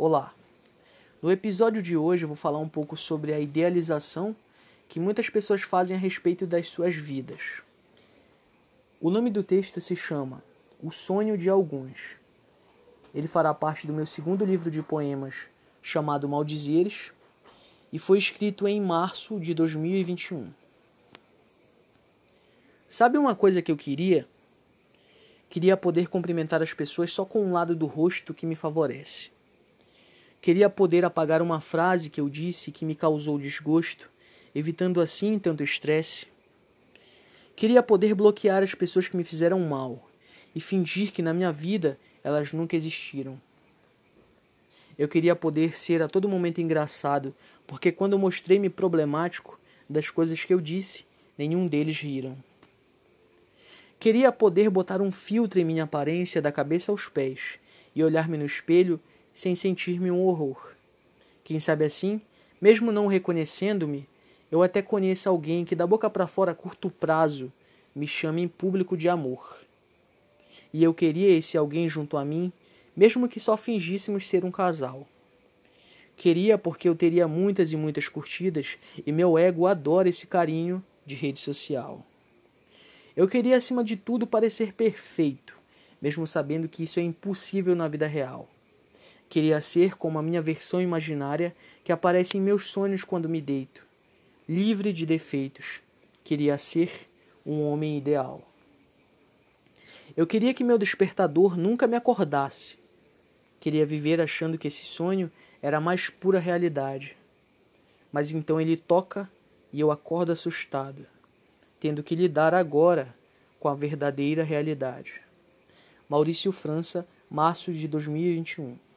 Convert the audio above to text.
Olá! No episódio de hoje eu vou falar um pouco sobre a idealização que muitas pessoas fazem a respeito das suas vidas. O nome do texto se chama O Sonho de Alguns. Ele fará parte do meu segundo livro de poemas chamado Maldizeres e foi escrito em março de 2021. Sabe uma coisa que eu queria? Queria poder cumprimentar as pessoas só com um lado do rosto que me favorece. Queria poder apagar uma frase que eu disse que me causou desgosto, evitando assim tanto estresse. Queria poder bloquear as pessoas que me fizeram mal e fingir que na minha vida elas nunca existiram. Eu queria poder ser a todo momento engraçado, porque quando mostrei-me problemático das coisas que eu disse, nenhum deles riram. Queria poder botar um filtro em minha aparência da cabeça aos pés e olhar-me no espelho sem sentir-me um horror. Quem sabe assim, mesmo não reconhecendo-me, eu até conheça alguém que da boca para fora a curto prazo me chame em público de amor. E eu queria esse alguém junto a mim, mesmo que só fingíssemos ser um casal. Queria porque eu teria muitas e muitas curtidas e meu ego adora esse carinho de rede social. Eu queria acima de tudo parecer perfeito, mesmo sabendo que isso é impossível na vida real. Queria ser como a minha versão imaginária que aparece em meus sonhos quando me deito, livre de defeitos. Queria ser um homem ideal. Eu queria que meu despertador nunca me acordasse. Queria viver achando que esse sonho era a mais pura realidade. Mas então ele toca e eu acordo assustado, tendo que lidar agora com a verdadeira realidade. Maurício França, março de 2021.